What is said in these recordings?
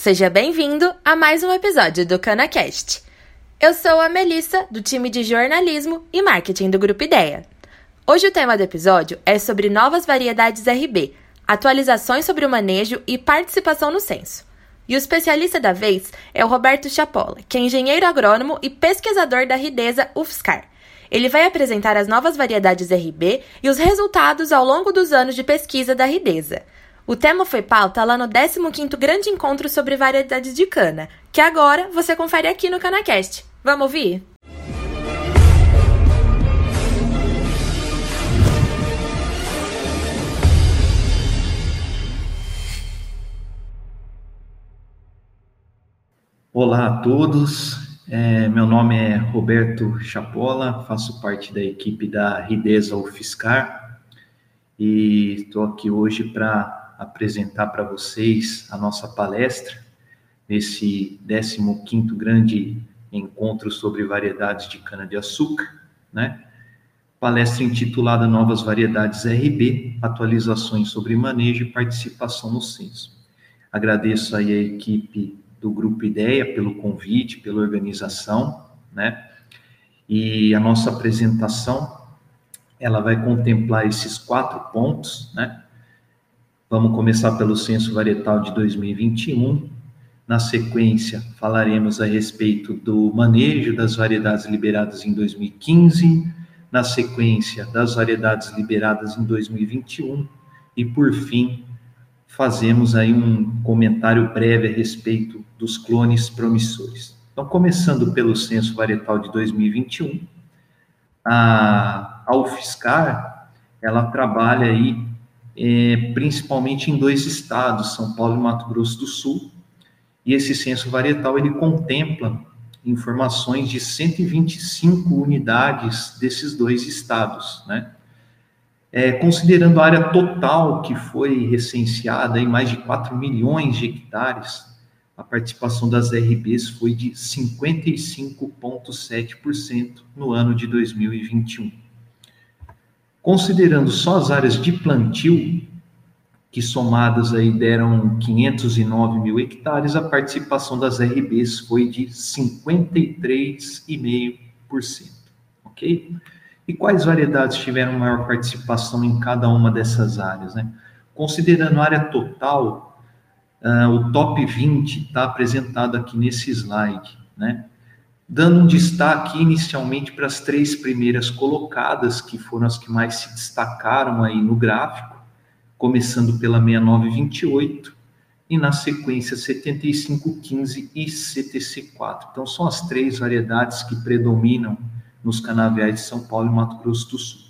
Seja bem-vindo a mais um episódio do CanaCast. Eu sou a Melissa, do time de jornalismo e marketing do Grupo Ideia. Hoje o tema do episódio é sobre novas variedades RB, atualizações sobre o manejo e participação no censo. E o especialista da vez é o Roberto Chapola, que é engenheiro agrônomo e pesquisador da Ridesa UFSCar. Ele vai apresentar as novas variedades RB e os resultados ao longo dos anos de pesquisa da Ridesa. O tema foi pauta lá no 15º Grande Encontro sobre Variedades de Cana, que agora você confere aqui no CanaCast. Vamos ouvir? Olá a todos, é, meu nome é Roberto Chapola, faço parte da equipe da Ridesa UFSCar e estou aqui hoje para apresentar para vocês a nossa palestra nesse 15º grande encontro sobre variedades de cana-de-açúcar, né? Palestra intitulada Novas Variedades RB, atualizações sobre manejo e participação no censo. Agradeço aí a equipe do Grupo Ideia pelo convite, pela organização, né? E a nossa apresentação, ela vai contemplar esses quatro pontos, né? Vamos começar pelo censo varietal de 2021. Na sequência, falaremos a respeito do manejo das variedades liberadas em 2015, na sequência, das variedades liberadas em 2021 e, por fim, fazemos aí um comentário breve a respeito dos clones promissores. Então, começando pelo censo varietal de 2021, a, a UFSCar, ela trabalha aí é, principalmente em dois estados, São Paulo e Mato Grosso do Sul. E esse censo varietal ele contempla informações de 125 unidades desses dois estados, né? É, considerando a área total que foi recenseada em mais de 4 milhões de hectares, a participação das RBs foi de 55,7% no ano de 2021. Considerando só as áreas de plantio, que somadas aí deram 509 mil hectares, a participação das RBs foi de 53,5%, ok? E quais variedades tiveram maior participação em cada uma dessas áreas, né? Considerando a área total, uh, o top 20 está apresentado aqui nesse slide, né? Dando um destaque inicialmente para as três primeiras colocadas, que foram as que mais se destacaram aí no gráfico, começando pela 6928 e na sequência 7515 e CTC4. Então são as três variedades que predominam nos canaviais de São Paulo e Mato Grosso do Sul.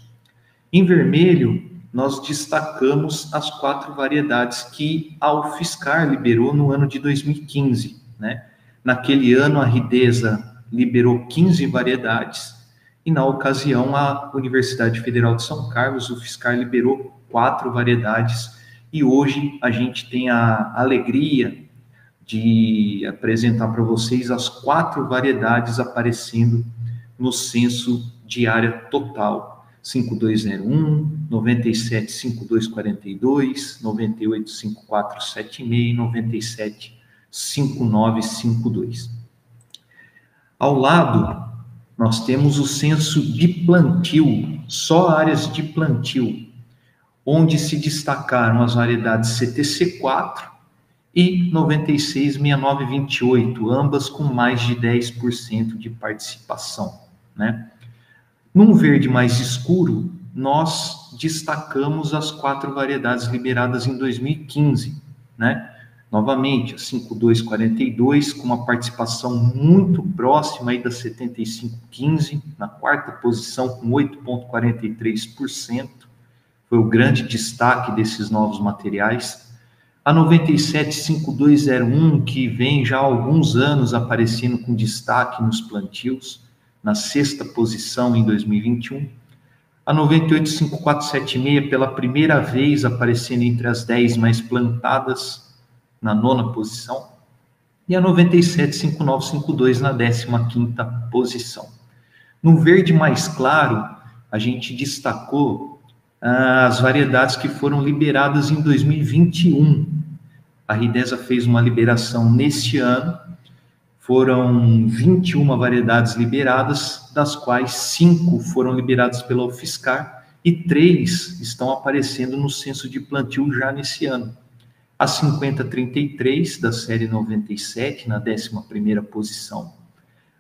Em vermelho, nós destacamos as quatro variedades que a UFSCar liberou no ano de 2015, né? Naquele ano, a Ridesa liberou 15 variedades, e na ocasião a Universidade Federal de São Carlos, o Fiscar, liberou quatro variedades, e hoje a gente tem a alegria de apresentar para vocês as quatro variedades aparecendo no censo de área total. 5201, 975242, 985476 e 975952. Ao lado, nós temos o censo de plantio, só áreas de plantio, onde se destacaram as variedades CTC4 e 966928, ambas com mais de 10% de participação, né? Num verde mais escuro, nós destacamos as quatro variedades liberadas em 2015, né? Novamente, a 5242, com uma participação muito próxima aí da 7515, na quarta posição com 8,43%. Foi o grande destaque desses novos materiais. A 975201, que vem já há alguns anos aparecendo com destaque nos plantios, na sexta posição em 2021. A 985476, pela primeira vez aparecendo entre as 10 mais plantadas, na nona posição, e a 975952 na 15 posição. No verde mais claro, a gente destacou ah, as variedades que foram liberadas em 2021. A Ridesa fez uma liberação neste ano, foram 21 variedades liberadas, das quais cinco foram liberadas pela UFSCar e três estão aparecendo no censo de plantio já nesse ano. A 5033 da série 97, na 11ª posição.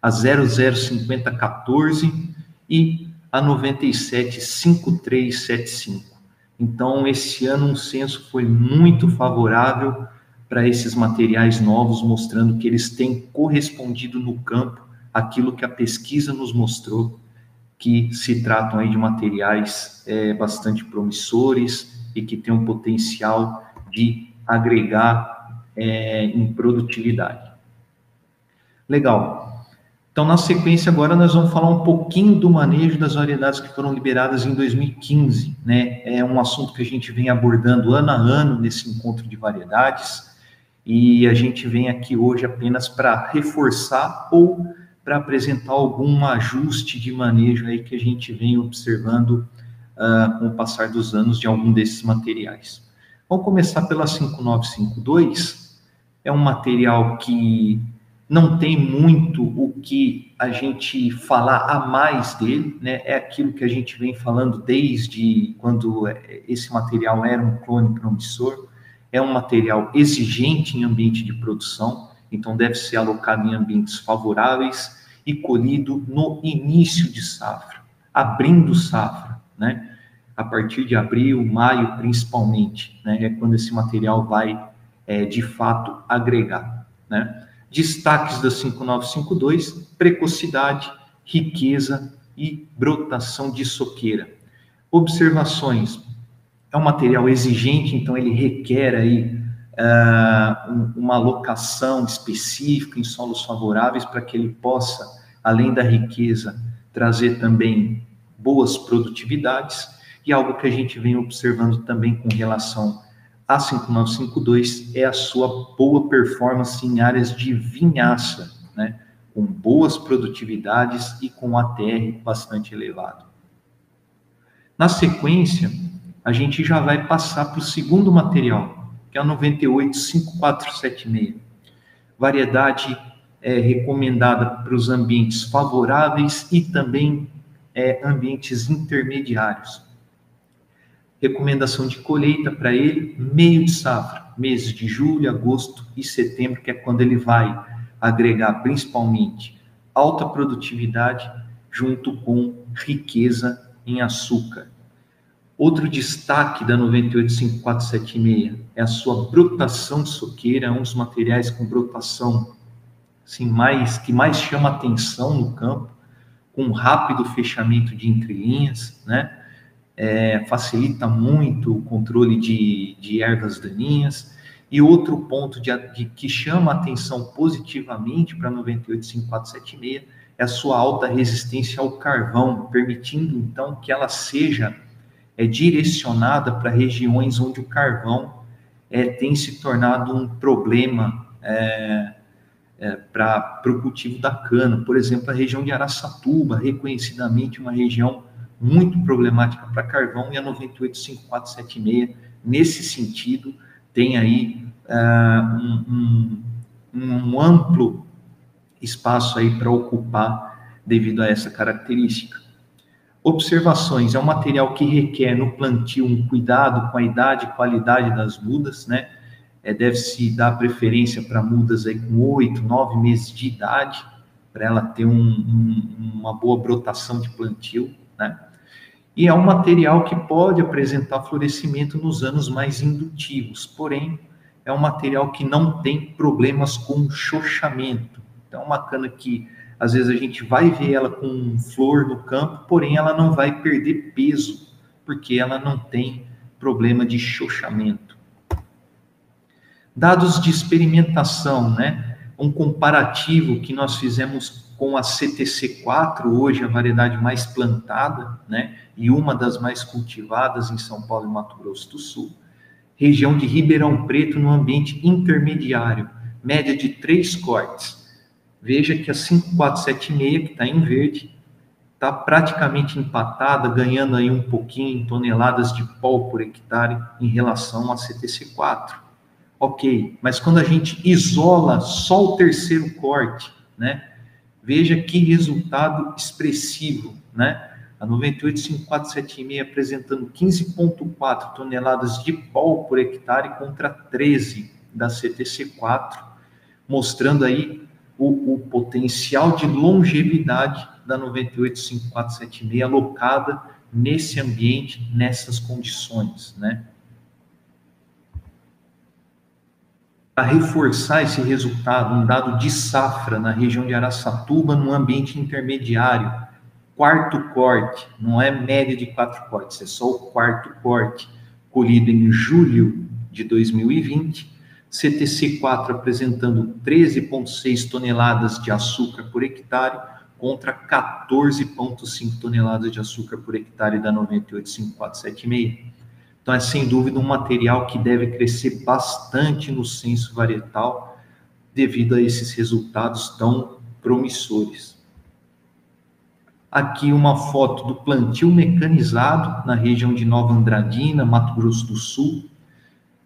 A 005014 e a 975375. Então, esse ano um censo foi muito favorável para esses materiais novos, mostrando que eles têm correspondido no campo aquilo que a pesquisa nos mostrou, que se tratam aí de materiais é, bastante promissores e que têm um potencial de agregar é, em produtividade. Legal. Então, na sequência, agora nós vamos falar um pouquinho do manejo das variedades que foram liberadas em 2015. Né? É um assunto que a gente vem abordando ano a ano nesse encontro de variedades, e a gente vem aqui hoje apenas para reforçar ou para apresentar algum ajuste de manejo aí que a gente vem observando uh, com o passar dos anos de algum desses materiais. Vamos começar pela 5952, é um material que não tem muito o que a gente falar a mais dele, né? É aquilo que a gente vem falando desde quando esse material era um clone promissor. É um material exigente em ambiente de produção, então deve ser alocado em ambientes favoráveis e colhido no início de safra, abrindo safra, né? A partir de abril, maio, principalmente, né? É quando esse material vai, é, de fato, agregar, né? Destaques da 5952: precocidade, riqueza e brotação de soqueira. Observações: é um material exigente, então ele requer aí uh, uma alocação específica em solos favoráveis para que ele possa, além da riqueza, trazer também boas produtividades e algo que a gente vem observando também com relação a 5952 é a sua boa performance em áreas de vinhaça, né? com boas produtividades e com ATR bastante elevado. Na sequência, a gente já vai passar para o segundo material, que é o 985476. Variedade é, recomendada para os ambientes favoráveis e também é, ambientes intermediários. Recomendação de colheita para ele, meio de safra, meses de julho, agosto e setembro, que é quando ele vai agregar principalmente alta produtividade junto com riqueza em açúcar. Outro destaque da 985476 é a sua brotação de soqueira, é um dos materiais com brotação assim, mais, que mais chama atenção no campo, com rápido fechamento de entrelinhas, né? É, facilita muito o controle de, de ervas daninhas. E outro ponto de, de, que chama atenção positivamente para 98576 é a sua alta resistência ao carvão, permitindo então que ela seja é, direcionada para regiões onde o carvão é, tem se tornado um problema é, é, para o cultivo da cana. Por exemplo, a região de Araçatuba, reconhecidamente uma região muito problemática para carvão, e a 985476, nesse sentido, tem aí uh, um, um, um amplo espaço aí para ocupar devido a essa característica. Observações: é um material que requer no plantio um cuidado com a idade e qualidade das mudas, né? É, Deve-se dar preferência para mudas aí com oito, nove meses de idade, para ela ter um, um, uma boa brotação de plantio, né? E é um material que pode apresentar florescimento nos anos mais indutivos, porém, é um material que não tem problemas com chochamento. Então, é uma cana que às vezes a gente vai ver ela com flor no campo, porém ela não vai perder peso, porque ela não tem problema de chochamento. Dados de experimentação, né? Um comparativo que nós fizemos com a CTC4, hoje a variedade mais plantada, né, e uma das mais cultivadas em São Paulo e Mato Grosso do Sul. Região de Ribeirão Preto no ambiente intermediário, média de três cortes. Veja que a 5476, que está em verde, está praticamente empatada, ganhando aí um pouquinho em toneladas de pó por hectare em relação à CTC4. ok, mas quando a gente isola só o terceiro corte, né? Veja que resultado expressivo, né? A 985476 apresentando 15,4 toneladas de pó por hectare contra 13 da CTC4, mostrando aí o, o potencial de longevidade da 985476 alocada nesse ambiente, nessas condições, né? Para reforçar esse resultado, um dado de safra na região de Araçatuba, no ambiente intermediário, quarto corte, não é média de quatro cortes, é só o quarto corte, colhido em julho de 2020, CTC4 apresentando 13,6 toneladas de açúcar por hectare, contra 14,5 toneladas de açúcar por hectare da 98546. Então, é sem dúvida um material que deve crescer bastante no censo varietal devido a esses resultados tão promissores. Aqui uma foto do plantio mecanizado na região de Nova Andradina, Mato Grosso do Sul.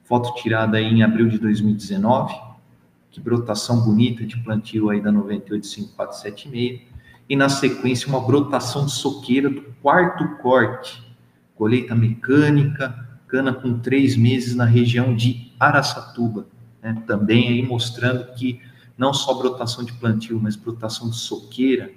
Foto tirada em abril de 2019. Que brotação bonita de plantio aí da 98546 e na sequência uma brotação de soqueira do quarto corte, colheita mecânica, cana com três meses na região de Araçatuba, né? também aí mostrando que não só brotação de plantio, mas brotação de soqueira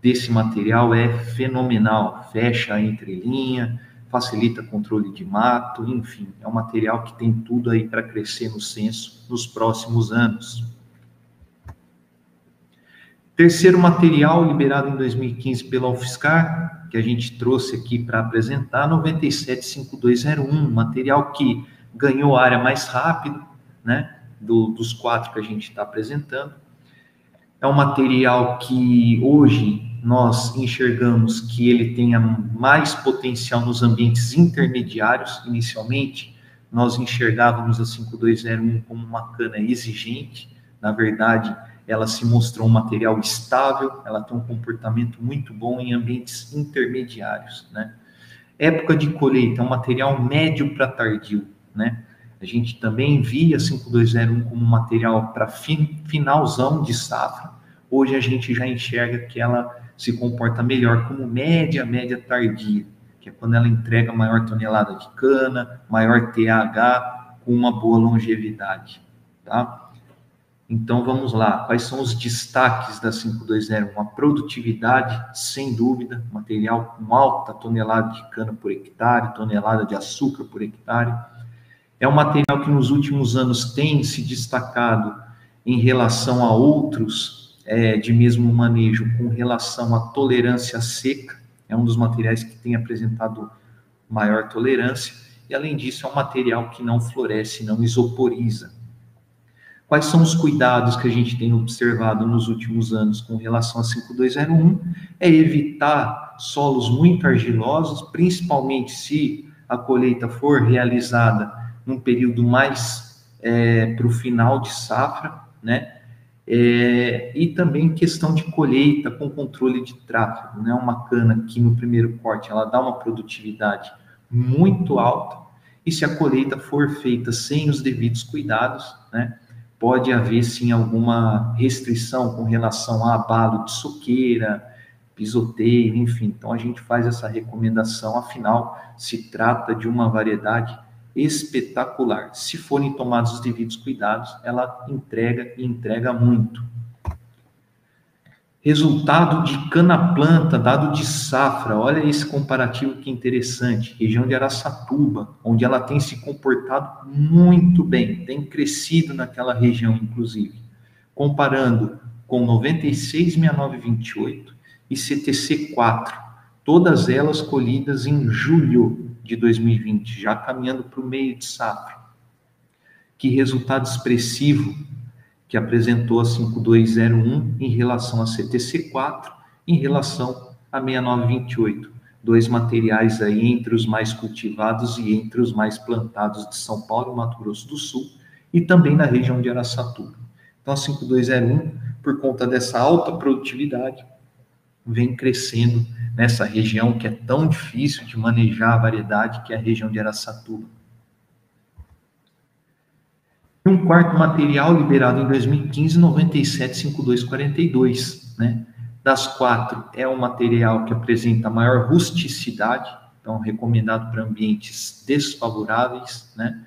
desse material é fenomenal, fecha a entrelinha, facilita controle de mato, enfim, é um material que tem tudo aí para crescer no censo nos próximos anos. Terceiro material liberado em 2015 pela UFSCar, que a gente trouxe aqui para apresentar, 975201, material que ganhou área mais rápido, né, do, dos quatro que a gente está apresentando. É um material que hoje nós enxergamos que ele tenha mais potencial nos ambientes intermediários. Inicialmente, nós enxergávamos a 5201 como uma cana exigente, na verdade, ela se mostrou um material estável, ela tem um comportamento muito bom em ambientes intermediários, né? Época de colheita, é um material médio para tardio, né? A gente também via 5201 como material para fin, finalzão de safra. Hoje a gente já enxerga que ela se comporta melhor como média, média tardia, que é quando ela entrega maior tonelada de cana, maior TH, com uma boa longevidade, tá? Então vamos lá, quais são os destaques da 5201? A produtividade, sem dúvida, material com alta tonelada de cana por hectare, tonelada de açúcar por hectare. É um material que nos últimos anos tem se destacado em relação a outros é, de mesmo manejo, com relação à tolerância seca. É um dos materiais que tem apresentado maior tolerância. E além disso, é um material que não floresce, não isoporiza. Quais são os cuidados que a gente tem observado nos últimos anos com relação a 5201? É evitar solos muito argilosos, principalmente se a colheita for realizada num período mais é, para o final de safra, né? É, e também questão de colheita com controle de tráfego, né? Uma cana que no primeiro corte ela dá uma produtividade muito alta, e se a colheita for feita sem os devidos cuidados, né? Pode haver sim alguma restrição com relação a abalo de suqueira, pisoteio, enfim. Então a gente faz essa recomendação, afinal se trata de uma variedade espetacular. Se forem tomados os devidos cuidados, ela entrega e entrega muito. Resultado de cana-planta, dado de safra. Olha esse comparativo que interessante. Região de Araçatuba, onde ela tem se comportado muito bem, tem crescido naquela região, inclusive. Comparando com 966928 e CTC4, todas elas colhidas em julho de 2020, já caminhando para o meio de safra. Que resultado expressivo que apresentou a 5201 em relação a CTC4, em relação a 6928. Dois materiais aí entre os mais cultivados e entre os mais plantados de São Paulo e Mato Grosso do Sul, e também na região de Araçatuba. Então, a 5201, por conta dessa alta produtividade, vem crescendo nessa região que é tão difícil de manejar a variedade, que é a região de Araçatuba. E um quarto material liberado em 2015, 975242, né? Das quatro, é um material que apresenta maior rusticidade, então recomendado para ambientes desfavoráveis, né?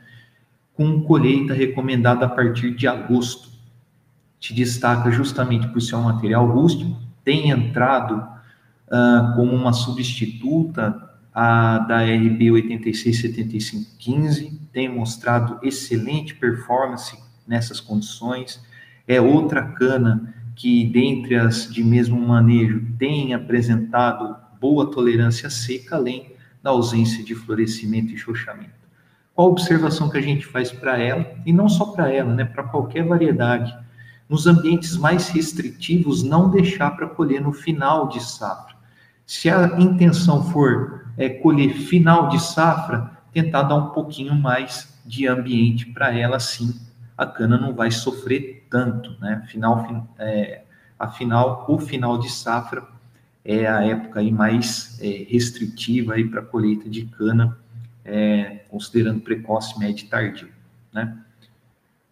Com colheita recomendada a partir de agosto. Se destaca justamente por ser um material rústico, tem entrado uh, como uma substituta a da RB 867515 tem mostrado excelente performance nessas condições. É outra cana que, dentre as de mesmo manejo, tem apresentado boa tolerância seca, além da ausência de florescimento e chochamento. Qual a observação que a gente faz para ela, e não só para ela, né, para qualquer variedade? Nos ambientes mais restritivos, não deixar para colher no final de safra. Se a intenção for é, colher final de safra, tentar dar um pouquinho mais de ambiente para ela, sim, a cana não vai sofrer tanto, né? Final, é, afinal, o final de safra é a época aí mais é, restritiva aí para colheita de cana, é, considerando precoce, médio e tardio, né?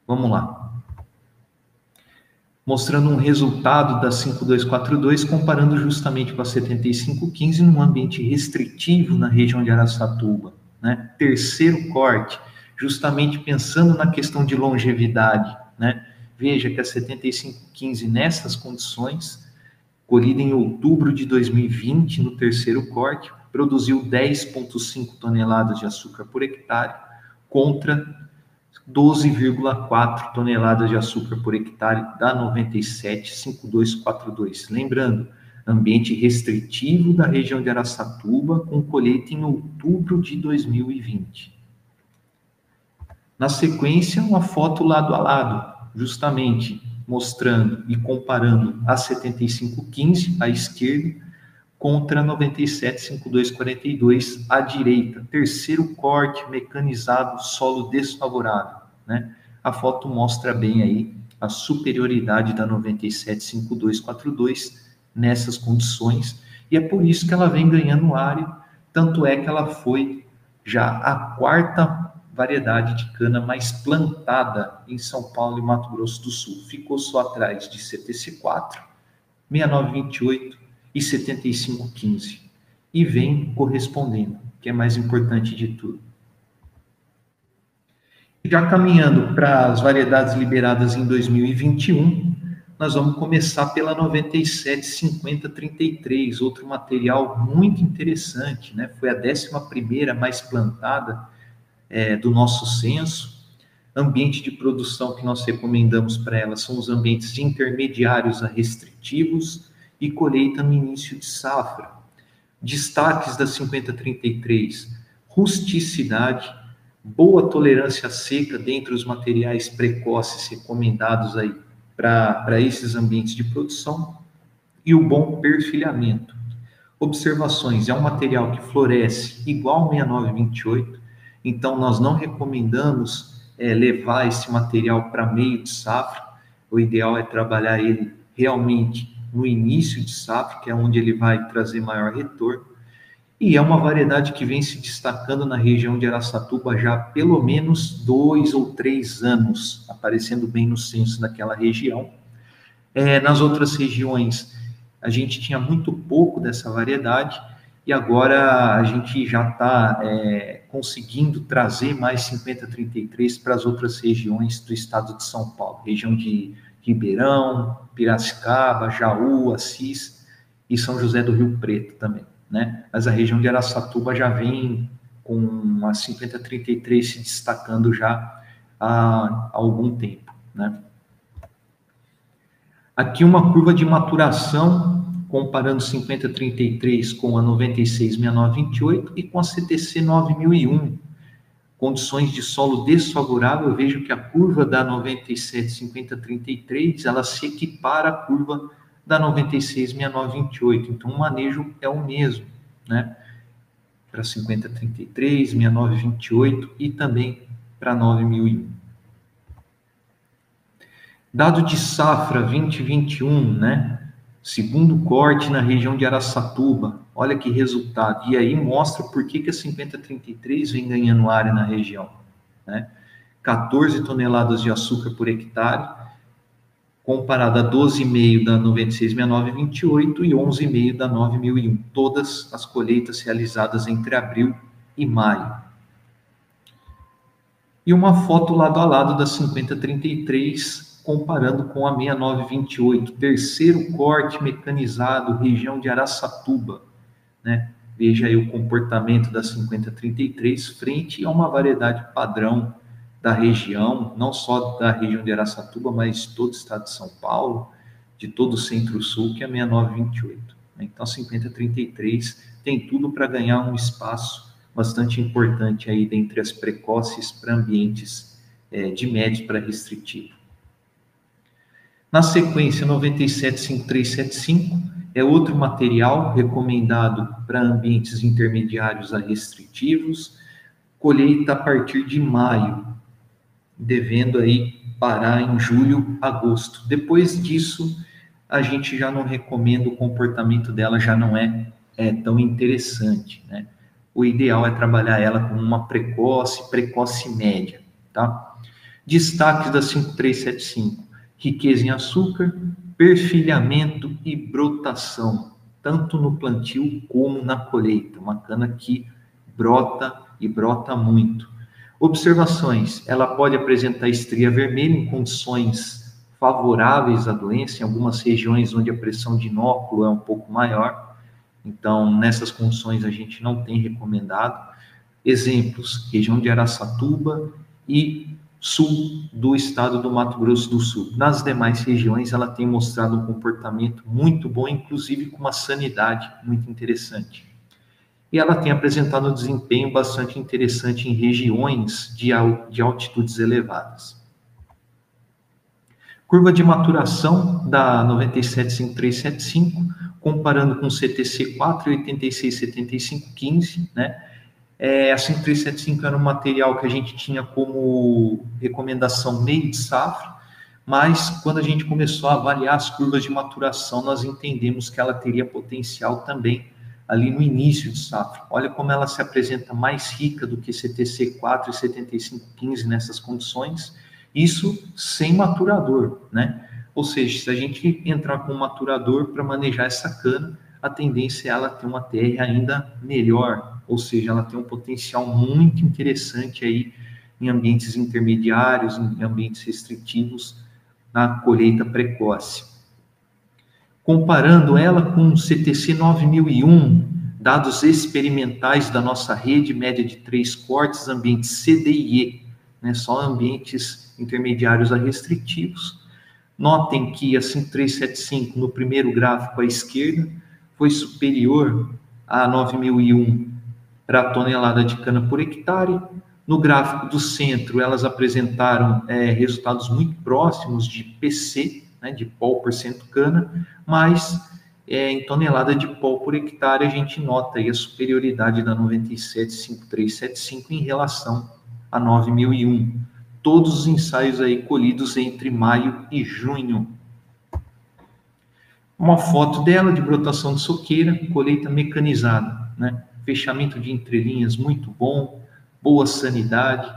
Vamos lá. Mostrando um resultado da 5242, comparando justamente com a 7515 num ambiente restritivo na região de Araçatuba, né? Terceiro corte, justamente pensando na questão de longevidade, né? Veja que a 7515 nessas condições, colhida em outubro de 2020 no terceiro corte, produziu 10,5 toneladas de açúcar por hectare contra 12,4 toneladas de açúcar por hectare da 975242. Lembrando, ambiente restritivo da região de Araçatuba, com colheita em outubro de 2020. Na sequência, uma foto lado a lado, justamente mostrando e comparando a 7515 à esquerda contra 975242 à direita. Terceiro corte mecanizado, solo desfavorável, né? A foto mostra bem aí a superioridade da 975242 nessas condições, e é por isso que ela vem ganhando área, tanto é que ela foi já a quarta variedade de cana mais plantada em São Paulo e Mato Grosso do Sul. Ficou só atrás de CTC4, 6928 e 7515. E vem correspondendo, que é mais importante de tudo. Já caminhando para as variedades liberadas em 2021, nós vamos começar pela 975033, outro material muito interessante, né? Foi a décima primeira mais plantada é, do nosso censo. Ambiente de produção que nós recomendamos para ela são os ambientes intermediários a restritivos e colheita no início de safra. Destaques da 5033: rusticidade, boa tolerância seca dentre os materiais precoces recomendados aí para esses ambientes de produção e o bom perfilhamento. Observações: é um material que floresce igual ao 6928, então nós não recomendamos é, levar esse material para meio de safra. O ideal é trabalhar ele realmente no início de safra, que é onde ele vai trazer maior retorno. E é uma variedade que vem se destacando na região de Araçatuba já há pelo menos dois ou três anos, aparecendo bem no censo daquela região. É, nas outras regiões, a gente tinha muito pouco dessa variedade, e agora a gente já está é, conseguindo trazer mais 5033 para as outras regiões do estado de São Paulo, região de Ribeirão, Piracicaba, Jaú, Assis e São José do Rio Preto também né? Mas a região de Araçatuba já vem com a 5033 se destacando já há, algum tempo, né? Aqui uma curva de maturação comparando 5033 com a 966928 e com a CTC 9001. Condições de solo desfavorável, eu vejo que a curva da 975033, ela se equipara à curva da 966928. Então, o manejo é o mesmo, né? Para 5033, 6928 e também para 9001. Dado de safra 2021, né? Segundo corte na região de Araçatuba. Olha que resultado. E aí mostra por que, que a 5033 vem ganhando área na região, né? 14 toneladas de açúcar por hectare, comparada a 12,5 da 966928 e 11,5 da 9001, todas as colheitas realizadas entre abril e maio. E uma foto lado a lado da 5033, comparando com a 6928, terceiro corte mecanizado, região de Araçatuba, né? Veja aí o comportamento da 5033 frente a uma variedade padrão da região, não só da região de Araçatuba, mas de todo o estado de São Paulo, de todo o Centro-Sul, que é a 6928. Então, a 5033 tem tudo para ganhar um espaço bastante importante aí dentre as precoces para ambientes é, de médio para restritivo. Na sequência, 975375 é outro material recomendado para ambientes intermediários a restritivos, colheita a partir de maio, devendo aí parar em julho, agosto. Depois disso, a gente já não recomenda, o comportamento dela já não é, é tão interessante, né? O ideal é trabalhar ela com uma precoce, precoce média, tá? Destaques da 5375: riqueza em açúcar, perfilhamento e brotação, tanto no plantio como na colheita. Uma cana que brota e brota muito. Observações: ela pode apresentar estria vermelha em condições favoráveis à doença, em algumas regiões onde a pressão de inóculo é um pouco maior. Então, nessas condições, a gente não tem recomendado. Exemplos: região de Araçatuba e sul do estado do Mato Grosso do Sul. Nas demais regiões, ela tem mostrado um comportamento muito bom, inclusive com uma sanidade muito interessante e ela tem apresentado um desempenho bastante interessante em regiões de, de altitudes elevadas. Curva de maturação da 975375, comparando com CTC 4 e 867515, né? É, a 5375 era um material que a gente tinha como recomendação meio de safra, mas quando a gente começou a avaliar as curvas de maturação, nós entendemos que ela teria potencial também ali no início de safra. Olha como ela se apresenta mais rica do que CTC 4 e 7515 nessas condições, isso sem maturador, né? Ou seja, se a gente entrar com um maturador para manejar essa cana, a tendência é ela ter uma TR ainda melhor, ou seja, ela tem um potencial muito interessante aí em ambientes intermediários, em ambientes restritivos, na colheita precoce comparando ela com o CTC 9001, dados experimentais da nossa rede, média de três cortes, ambientes C, D e E, né, só ambientes intermediários a restritivos. Notem que a 5375, no primeiro gráfico à esquerda, foi superior a 9001 para tonelada de cana por hectare. No gráfico do centro, elas apresentaram é, resultados muito próximos de PC, né, de pó por cento cana, mas é, em tonelada de pó por hectare a gente nota aí a superioridade da 975375 em relação a 9001. Todos os ensaios aí colhidos entre maio e junho. Uma foto dela de brotação de soqueira, colheita mecanizada, né? Fechamento de entrelinhas muito bom, boa sanidade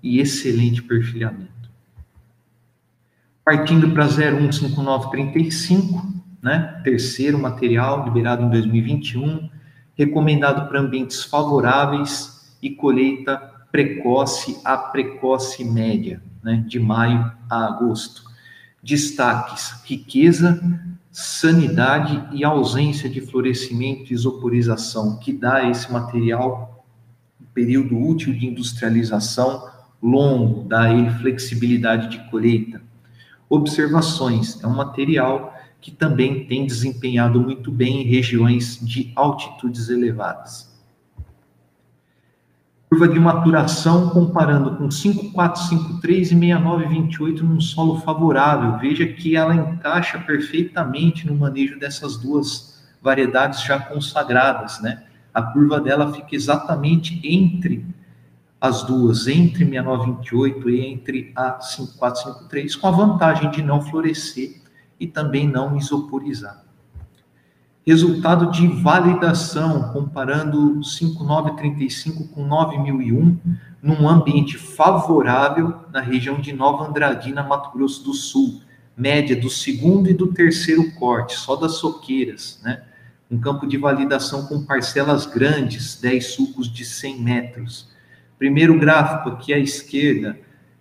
e excelente perfilhamento. Partindo para 015935, né? terceiro material liberado em 2021, recomendado para ambientes favoráveis e colheita precoce a precoce média, né? de maio a agosto. Destaques: riqueza, sanidade e ausência de florescimento e isoporização, que dá esse material um período útil de industrialização longo, dá ele flexibilidade de colheita. Observações: é um material que também tem desempenhado muito bem em regiões de altitudes elevadas. Curva de maturação comparando com 5453 e 6928 num solo favorável. Veja que ela encaixa perfeitamente no manejo dessas duas variedades já consagradas, né? A curva dela fica exatamente entre as duas, entre 6928 e entre a 5453, com a vantagem de não florescer e também não isoporizar. Resultado de validação, comparando 5935 com 9001, num ambiente favorável na região de Nova Andradina, Mato Grosso do Sul. Média do segundo e do terceiro corte, só das soqueiras, né? Um campo de validação com parcelas grandes, 10 sucos de 100 metros. Primeiro gráfico aqui à esquerda,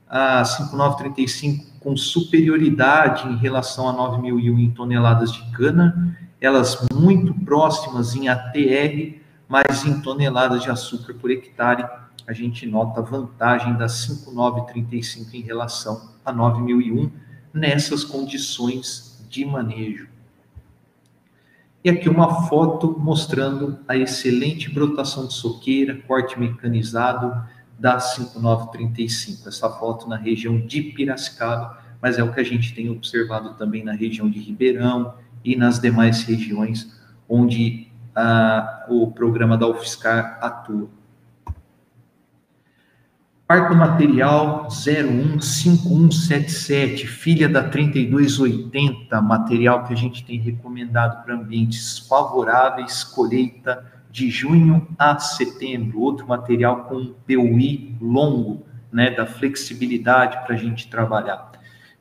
a 5935 com superioridade em relação a 9001 em toneladas de cana, elas muito próximas em ATR, mas em toneladas de açúcar por hectare, a gente nota a vantagem da 5935 em relação a 9001 nessas condições de manejo. E aqui uma foto mostrando a excelente brotação de soqueira, corte mecanizado da 5935. Essa foto na região de Piracicaba, mas é o que a gente tem observado também na região de Ribeirão e nas demais regiões onde ah, o programa da UFSCar atua. Quarto material 015177, filha da 3280, material que a gente tem recomendado para ambientes favoráveis, colheita de junho a setembro. Outro material com PUI longo, né, da flexibilidade para a gente trabalhar.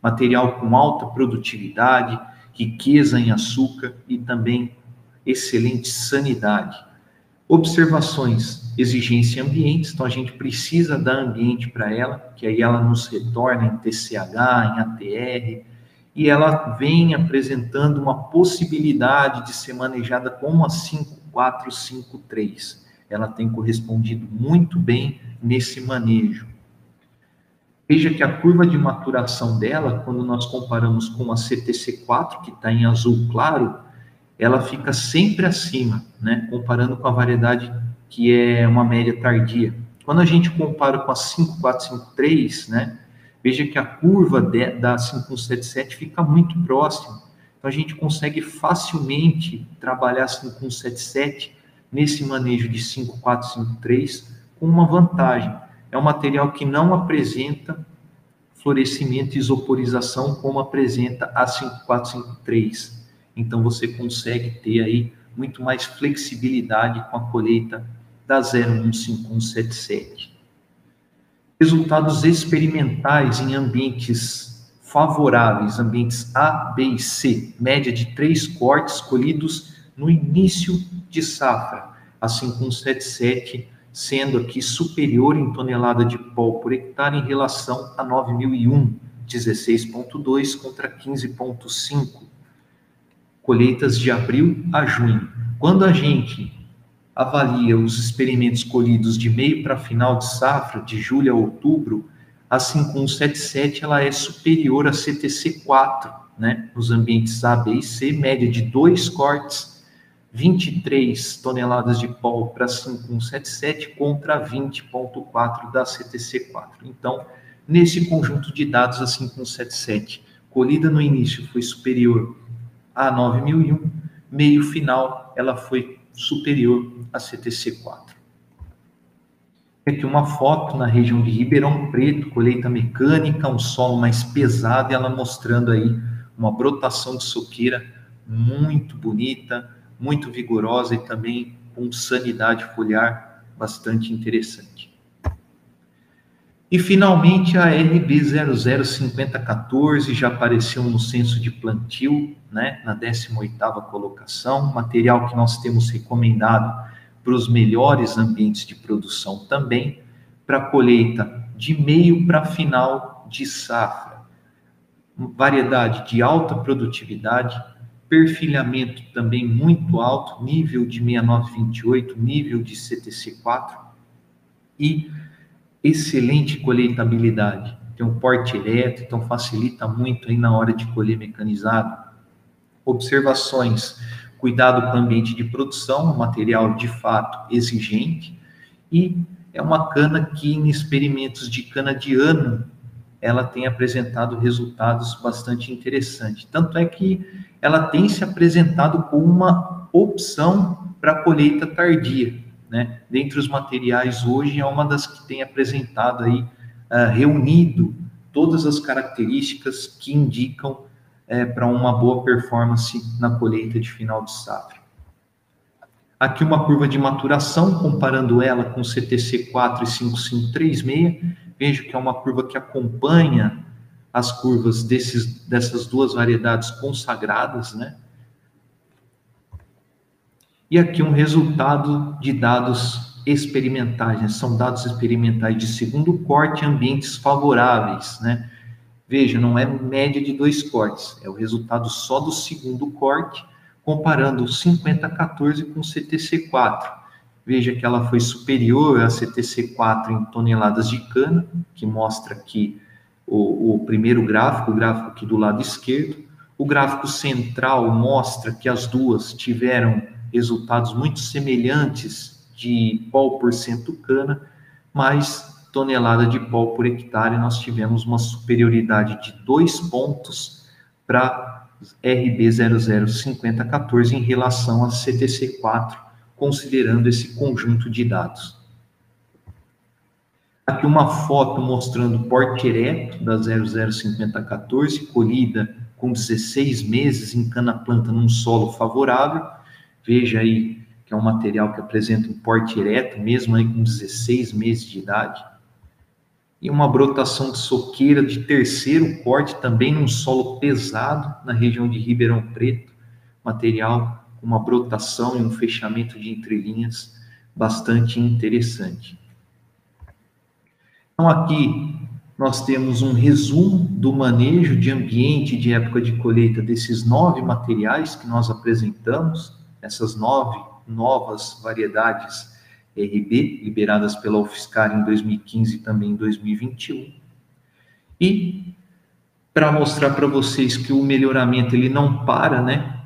Material com alta produtividade, riqueza em açúcar e também excelente sanidade. Observações, exigência ambiente, então a gente precisa dar ambiente para ela, que aí ela nos retorna em TCH, em ATR, e ela vem apresentando uma possibilidade de ser manejada como a 5453. Ela tem correspondido muito bem nesse manejo. Veja que a curva de maturação dela, quando nós comparamos com a CTC4, que está em azul claro, ela fica sempre acima, né? Comparando com a variedade que é uma média tardia. Quando a gente compara com a 5453, né? Veja que a curva de, da 5177 fica muito próxima. Então a gente consegue facilmente trabalhar 5177 nesse manejo de 5453 com uma vantagem. É um material que não apresenta florescimento e isoporização como apresenta a 5453 então você consegue ter aí muito mais flexibilidade com a colheita da 015177. Resultados experimentais em ambientes favoráveis, ambientes A, B e C, média de três cortes colhidos no início de safra, a 5177 sendo aqui superior em tonelada de pó por hectare em relação a 9001, 16.2 contra 15.5 colheitas de abril a junho. Quando a gente avalia os experimentos colhidos de meio para final de safra, de julho a outubro, a 5177 ela é superior a CTC4, né? Nos ambientes A, B e C, média de dois cortes, 23 toneladas de pó para 5177 contra 20.4 da CTC4. Então, nesse conjunto de dados, a 5177 colhida no início foi superior a 9001, meio final ela foi superior a CTC4. Aqui uma foto na região de Ribeirão Preto, colheita mecânica, um solo mais pesado, e ela mostrando aí uma brotação de soqueira muito bonita, muito vigorosa e também com sanidade foliar bastante interessante. E finalmente a RB 005014 já apareceu no censo de plantio, né, na 18ª colocação, material que nós temos recomendado para os melhores ambientes de produção também, para colheita de meio para final de safra. Variedade de alta produtividade, perfilhamento também muito alto, nível de 6928, nível de CTC4 e excelente colheitabilidade. Tem um porte ereto, então facilita muito aí na hora de colher mecanizado. Observações: cuidado com o ambiente de produção, material de fato exigente, e é uma cana que em experimentos de cana de ano ela tem apresentado resultados bastante interessantes. Tanto é que ela tem se apresentado como uma opção para colheita tardia né? Dentre os materiais hoje é uma das que tem apresentado aí, uh, reunido todas as características que indicam uh, para uma boa performance na colheita de final de safra. Aqui uma curva de maturação, comparando ela com CTC4 e 5536. Vejo que é uma curva que acompanha as curvas desses, dessas duas variedades consagradas, né? E aqui um resultado de dados experimentais, né? são dados experimentais de segundo corte, ambientes favoráveis, né? Veja, não é média de dois cortes, é o resultado só do segundo corte, comparando o 5014 com o CTC4. Veja que ela foi superior a CTC4 em toneladas de cana, que mostra aqui o, o primeiro gráfico, o gráfico aqui do lado esquerdo. O gráfico central mostra que as duas tiveram resultados muito semelhantes de pó por cento cana, mas tonelada de pó por hectare nós tivemos uma superioridade de dois pontos para RB005014 em relação a CTC4, considerando esse conjunto de dados. Aqui uma foto mostrando o porte ereto da 005014, colhida com 16 meses em cana-planta num solo favorável, Veja aí que é um material que apresenta um porte ereto, mesmo aí com 16 meses de idade. E uma brotação de soqueira de terceiro corte, também num solo pesado, na região de Ribeirão Preto. Material uma brotação e um fechamento de entrelinhas bastante interessante. Então, aqui nós temos um resumo do manejo de ambiente de época de colheita desses nove materiais que nós apresentamos essas nove novas variedades RB, liberadas pela UFSCar em 2015 e também em 2021. E para mostrar para vocês que o melhoramento ele não para, né?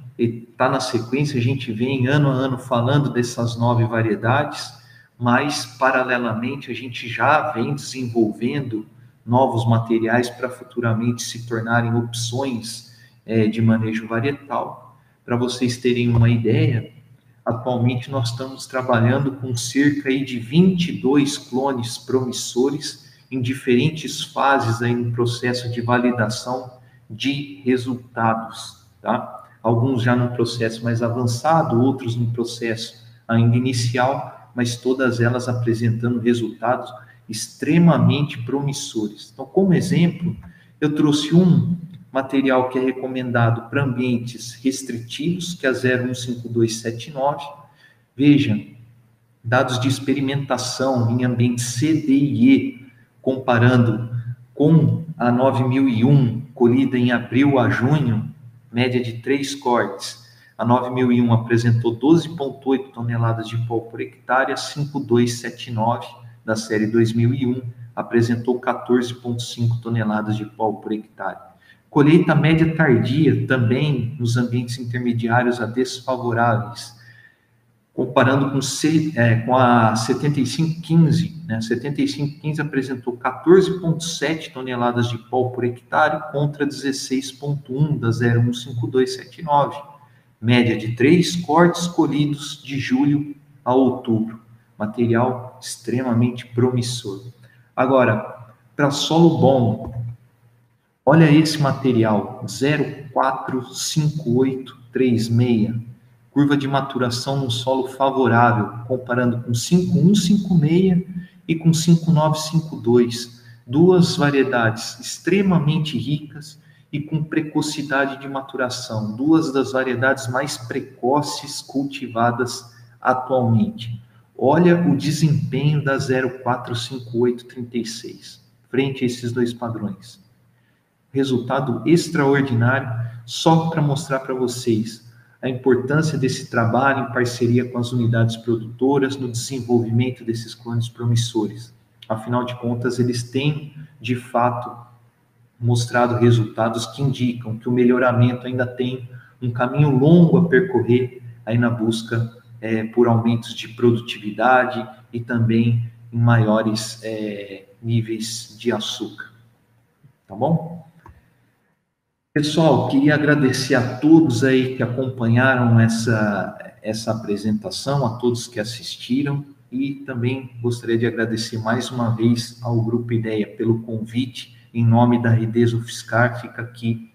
Está na sequência, a gente vem ano a ano falando dessas nove variedades, mas paralelamente a gente já vem desenvolvendo novos materiais para futuramente se tornarem opções é, de manejo varietal. Para vocês terem uma ideia, atualmente nós estamos trabalhando com cerca de 22 clones promissores em diferentes fases aí no processo de validação de resultados, tá? Alguns já num processo mais avançado, outros no processo ainda inicial, mas todas elas apresentando resultados extremamente promissores. Então, como exemplo, eu trouxe um material que é recomendado para ambientes restritivos, que é a 015279. Veja, dados de experimentação em ambientes C, D e E, comparando com a 9001, colhida em abril a junho, média de três cortes. A 9001 apresentou 12,8 toneladas de pó por hectare, a 5279 da série 2001 apresentou 14,5 toneladas de pó por hectare. Colheita média tardia também nos ambientes intermediários a desfavoráveis, comparando com, C, é, com a 7515, né? 7515 apresentou 14,7 toneladas de pó por hectare contra 16,1 da 015279, média de três cortes colhidos de julho a outubro, material extremamente promissor. Agora, para solo bom, Olha esse material, 0,45836, curva de maturação no solo favorável, comparando com 5156 e com 5952, duas variedades extremamente ricas e com precocidade de maturação, duas das variedades mais precoces cultivadas atualmente. Olha o desempenho da 045836 frente a esses dois padrões. Resultado extraordinário, só para mostrar para vocês a importância desse trabalho em parceria com as unidades produtoras no desenvolvimento desses clones promissores. Afinal de contas, eles têm, de fato, mostrado resultados que indicam que o melhoramento ainda tem um caminho longo a percorrer aí na busca é, por aumentos de produtividade e também em maiores é, níveis de açúcar. Tá bom? Pessoal, queria agradecer a todos aí que acompanharam essa, essa apresentação, a todos que assistiram e também gostaria de agradecer mais uma vez ao Grupo Ideia pelo convite. Em nome da Rideso FISCAL. fica aqui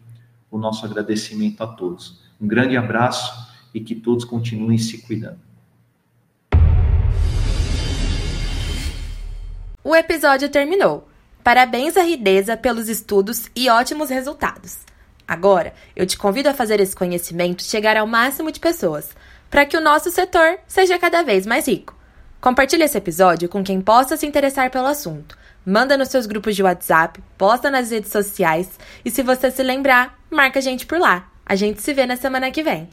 o nosso agradecimento a todos. Um grande abraço e que todos continuem se cuidando. O episódio terminou. Parabéns à Rideza pelos estudos e ótimos resultados. Agora, eu te convido a fazer esse conhecimento chegar ao máximo de pessoas, para que o nosso setor seja cada vez mais rico. Compartilhe esse episódio com quem possa se interessar pelo assunto. Manda nos seus grupos de WhatsApp, posta nas redes sociais e se você se lembrar, marca a gente por lá. A gente se vê na semana que vem.